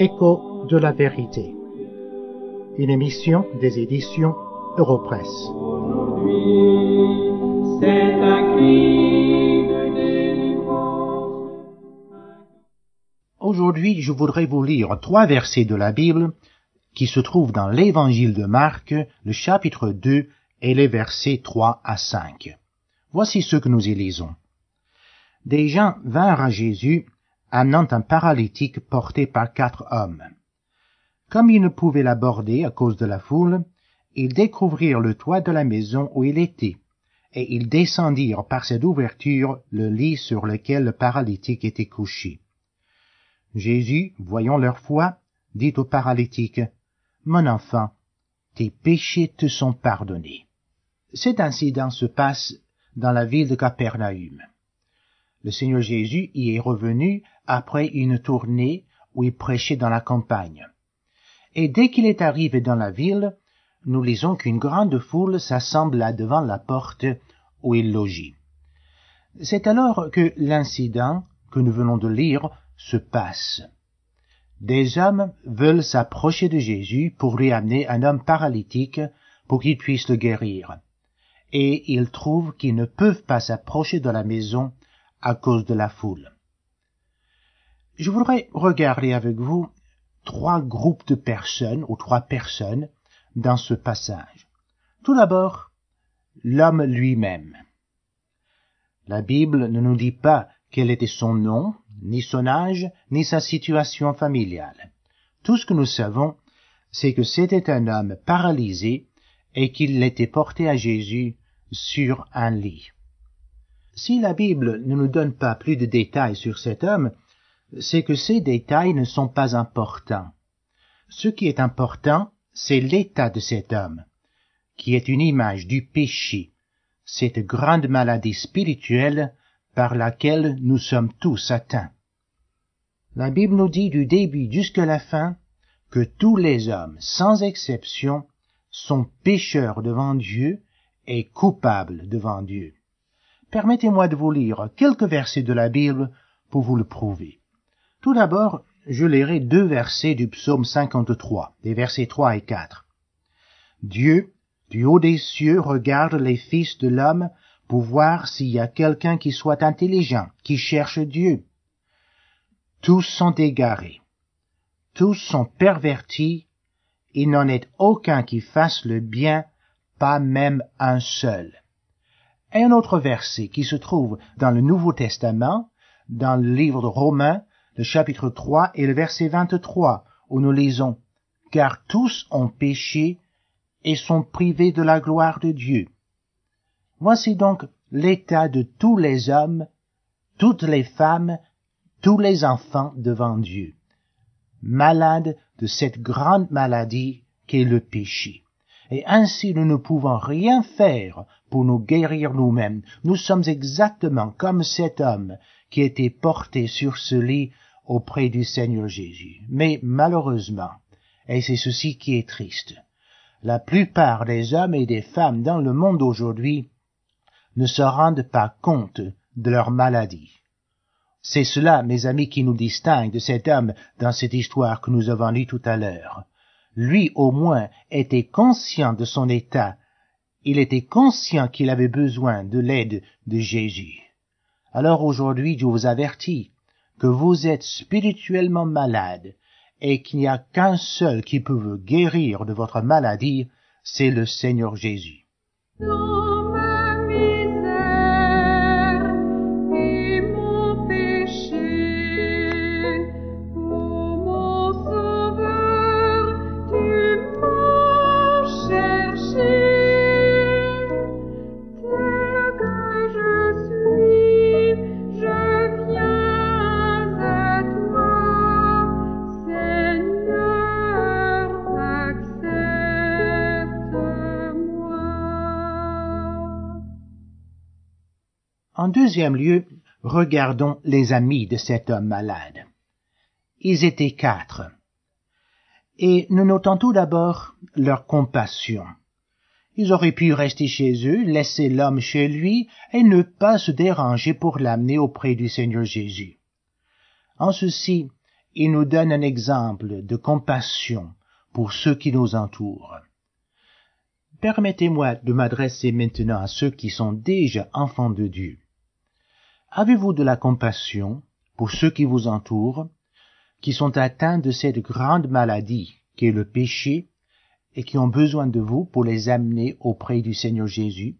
Écho de la vérité. Une émission des éditions Europresse. aujourd'hui. Je voudrais vous lire trois versets de la Bible qui se trouvent dans l'évangile de Marc, le chapitre 2 et les versets 3 à 5. Voici ce que nous y lisons. Des gens vinrent à Jésus, amenant un paralytique porté par quatre hommes. Comme ils ne pouvaient l'aborder à cause de la foule, ils découvrirent le toit de la maison où il était, et ils descendirent par cette ouverture le lit sur lequel le paralytique était couché. Jésus, voyant leur foi, dit au paralytique, Mon enfant, tes péchés te sont pardonnés. Cet incident se passe dans la ville de Capernaum. Le Seigneur Jésus y est revenu après une tournée où il prêchait dans la campagne. Et dès qu'il est arrivé dans la ville, nous lisons qu'une grande foule s'assembla devant la porte où il logit. C'est alors que l'incident que nous venons de lire se passe. Des hommes veulent s'approcher de Jésus pour lui amener un homme paralytique pour qu'il puisse le guérir. Et ils trouvent qu'ils ne peuvent pas s'approcher de la maison à cause de la foule. Je voudrais regarder avec vous trois groupes de personnes ou trois personnes dans ce passage. Tout d'abord, l'homme lui-même. La Bible ne nous dit pas quel était son nom, ni son âge, ni sa situation familiale. Tout ce que nous savons, c'est que c'était un homme paralysé et qu'il était porté à Jésus sur un lit. Si la Bible ne nous donne pas plus de détails sur cet homme, c'est que ces détails ne sont pas importants. Ce qui est important, c'est l'état de cet homme, qui est une image du péché, cette grande maladie spirituelle par laquelle nous sommes tous atteints. La Bible nous dit du début jusqu'à la fin que tous les hommes, sans exception, sont pécheurs devant Dieu et coupables devant Dieu. Permettez-moi de vous lire quelques versets de la Bible pour vous le prouver. Tout d'abord, je lirai deux versets du psaume 53, les versets 3 et 4. Dieu, du haut des cieux, regarde les fils de l'homme pour voir s'il y a quelqu'un qui soit intelligent, qui cherche Dieu. Tous sont égarés, tous sont pervertis, il n'en est aucun qui fasse le bien, pas même un seul. Un autre verset qui se trouve dans le Nouveau Testament, dans le livre de Romains, le chapitre 3 et le verset 23, où nous lisons Car tous ont péché et sont privés de la gloire de Dieu. Voici donc l'état de tous les hommes, toutes les femmes, tous les enfants devant Dieu, malades de cette grande maladie qu'est le péché. Et ainsi nous ne pouvons rien faire pour nous guérir nous-mêmes. Nous sommes exactement comme cet homme qui était porté sur ce lit auprès du Seigneur Jésus. Mais malheureusement, et c'est ceci qui est triste, la plupart des hommes et des femmes dans le monde aujourd'hui ne se rendent pas compte de leur maladie. C'est cela, mes amis, qui nous distingue de cet homme dans cette histoire que nous avons lue tout à l'heure. Lui, au moins, était conscient de son état. Il était conscient qu'il avait besoin de l'aide de Jésus. Alors aujourd'hui, je vous avertis que vous êtes spirituellement malade et qu'il n'y a qu'un seul qui peut vous guérir de votre maladie, c'est le Seigneur Jésus. En deuxième lieu, regardons les amis de cet homme malade. Ils étaient quatre. Et nous notons tout d'abord leur compassion. Ils auraient pu rester chez eux, laisser l'homme chez lui, et ne pas se déranger pour l'amener auprès du Seigneur Jésus. En ceci, il nous donne un exemple de compassion pour ceux qui nous entourent. Permettez-moi de m'adresser maintenant à ceux qui sont déjà enfants de Dieu. Avez-vous de la compassion pour ceux qui vous entourent, qui sont atteints de cette grande maladie qui est le péché et qui ont besoin de vous pour les amener auprès du Seigneur Jésus?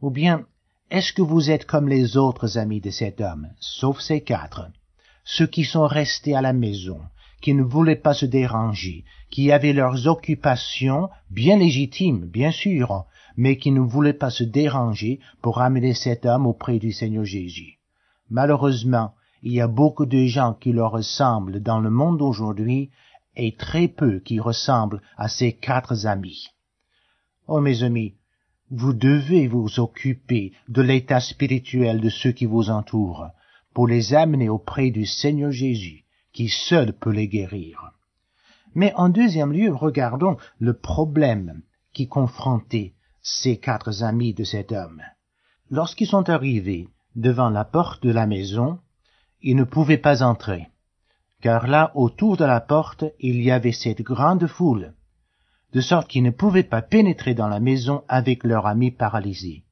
Ou bien, est-ce que vous êtes comme les autres amis de cet homme, sauf ces quatre, ceux qui sont restés à la maison, qui ne voulaient pas se déranger, qui avaient leurs occupations bien légitimes, bien sûr, mais qui ne voulaient pas se déranger pour amener cet homme auprès du Seigneur Jésus. Malheureusement, il y a beaucoup de gens qui leur ressemblent dans le monde aujourd'hui et très peu qui ressemblent à ces quatre amis. Oh mes amis, vous devez vous occuper de l'état spirituel de ceux qui vous entourent pour les amener auprès du Seigneur Jésus qui seul peut les guérir. Mais en deuxième lieu, regardons le problème qui confrontait ces quatre amis de cet homme. Lorsqu'ils sont arrivés devant la porte de la maison, ils ne pouvaient pas entrer, car là, autour de la porte, il y avait cette grande foule, de sorte qu'ils ne pouvaient pas pénétrer dans la maison avec leur ami paralysé.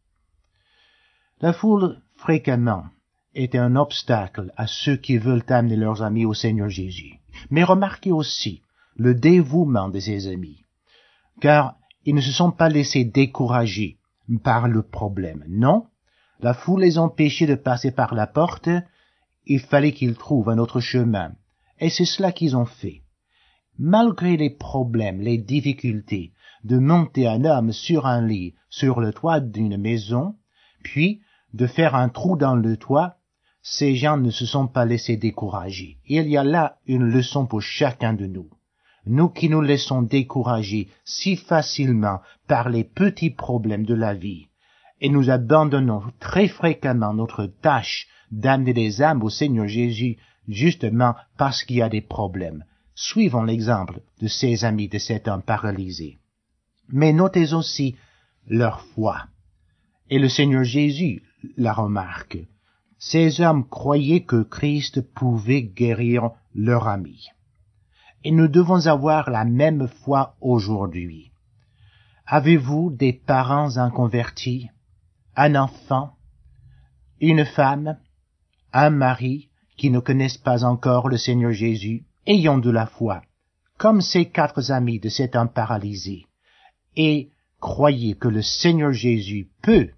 La foule, fréquemment, est un obstacle à ceux qui veulent amener leurs amis au Seigneur Jésus. Mais remarquez aussi le dévouement de ces amis, car ils ne se sont pas laissés décourager par le problème. Non, la foule les empêchait de passer par la porte, il fallait qu'ils trouvent un autre chemin, et c'est cela qu'ils ont fait. Malgré les problèmes, les difficultés de monter un homme sur un lit sur le toit d'une maison, puis de faire un trou dans le toit ces gens ne se sont pas laissés décourager. Il y a là une leçon pour chacun de nous. Nous qui nous laissons décourager si facilement par les petits problèmes de la vie, et nous abandonnons très fréquemment notre tâche d'amener des âmes au Seigneur Jésus justement parce qu'il y a des problèmes. Suivons l'exemple de ces amis de cet homme paralysé. Mais notez aussi leur foi. Et le Seigneur Jésus la remarque ces hommes croyaient que Christ pouvait guérir leur ami. Et nous devons avoir la même foi aujourd'hui. Avez-vous des parents inconvertis, un enfant, une femme, un mari qui ne connaissent pas encore le Seigneur Jésus, ayant de la foi, comme ces quatre amis de cet homme paralysé, et croyez que le Seigneur Jésus peut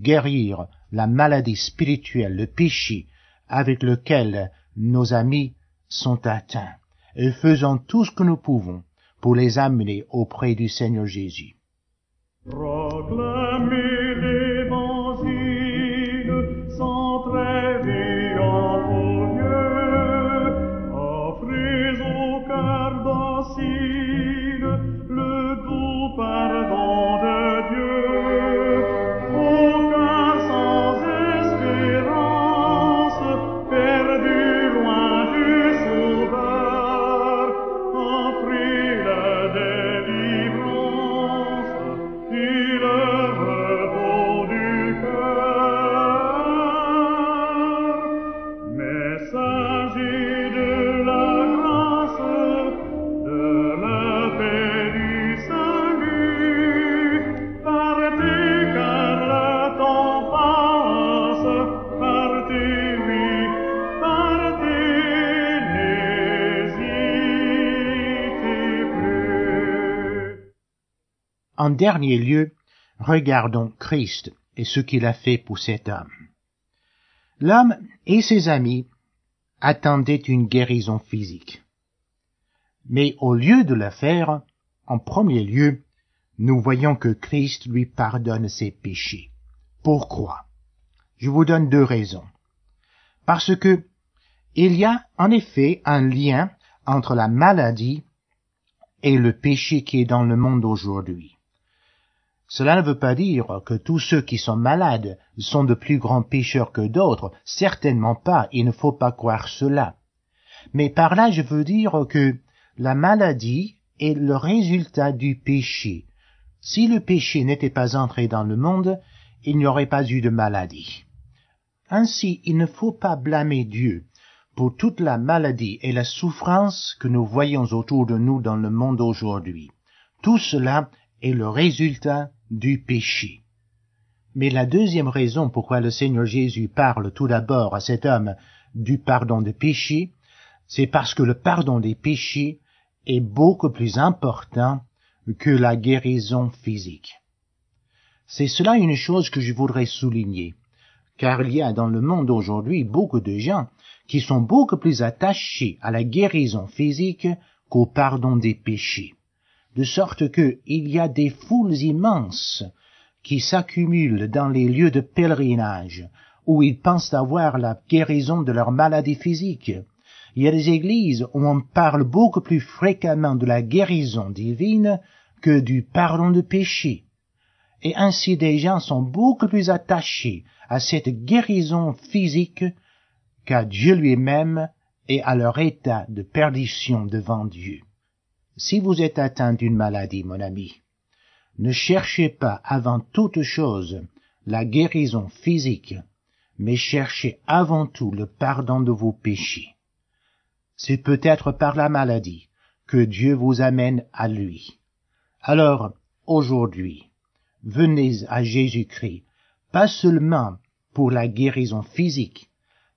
guérir la maladie spirituelle, le péché avec lequel nos amis sont atteints, et faisons tout ce que nous pouvons pour les amener auprès du Seigneur Jésus. En dernier lieu, regardons Christ et ce qu'il a fait pour cet homme. L'homme et ses amis attendaient une guérison physique. Mais au lieu de la faire, en premier lieu, nous voyons que Christ lui pardonne ses péchés. Pourquoi? Je vous donne deux raisons. Parce que il y a en effet un lien entre la maladie et le péché qui est dans le monde aujourd'hui. Cela ne veut pas dire que tous ceux qui sont malades sont de plus grands pécheurs que d'autres, certainement pas, il ne faut pas croire cela. Mais par là je veux dire que la maladie est le résultat du péché. Si le péché n'était pas entré dans le monde, il n'y aurait pas eu de maladie. Ainsi, il ne faut pas blâmer Dieu pour toute la maladie et la souffrance que nous voyons autour de nous dans le monde aujourd'hui. Tout cela est le résultat du péché. Mais la deuxième raison pourquoi le Seigneur Jésus parle tout d'abord à cet homme du pardon des péchés, c'est parce que le pardon des péchés est beaucoup plus important que la guérison physique. C'est cela une chose que je voudrais souligner, car il y a dans le monde aujourd'hui beaucoup de gens qui sont beaucoup plus attachés à la guérison physique qu'au pardon des péchés, de sorte que il y a des foules immenses qui s'accumulent dans les lieux de pèlerinage, où ils pensent avoir la guérison de leur maladie physique. Il y a des églises où on parle beaucoup plus fréquemment de la guérison divine que du pardon de péché. Et ainsi des gens sont beaucoup plus attachés à cette guérison physique qu'à Dieu lui-même et à leur état de perdition devant Dieu. Si vous êtes atteint d'une maladie, mon ami, ne cherchez pas avant toute chose la guérison physique, mais cherchez avant tout le pardon de vos péchés. C'est peut-être par la maladie que Dieu vous amène à lui. Alors, aujourd'hui, venez à Jésus-Christ, pas seulement pour la guérison physique,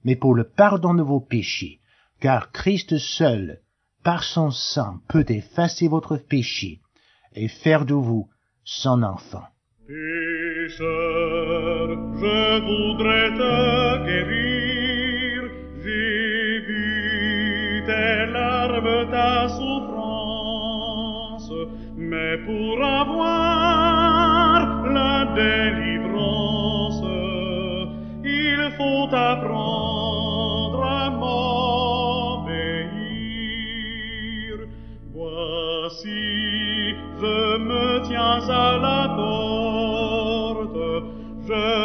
mais pour le pardon de vos péchés, car Christ seul, par son sang, peut effacer votre péché et faire de vous son enfant. Pécheur, je voudrais te guérir. J'ai vu tes larmes, ta souffrance, mais pour avoir la délivrance, il faut apprendre casa la porte, je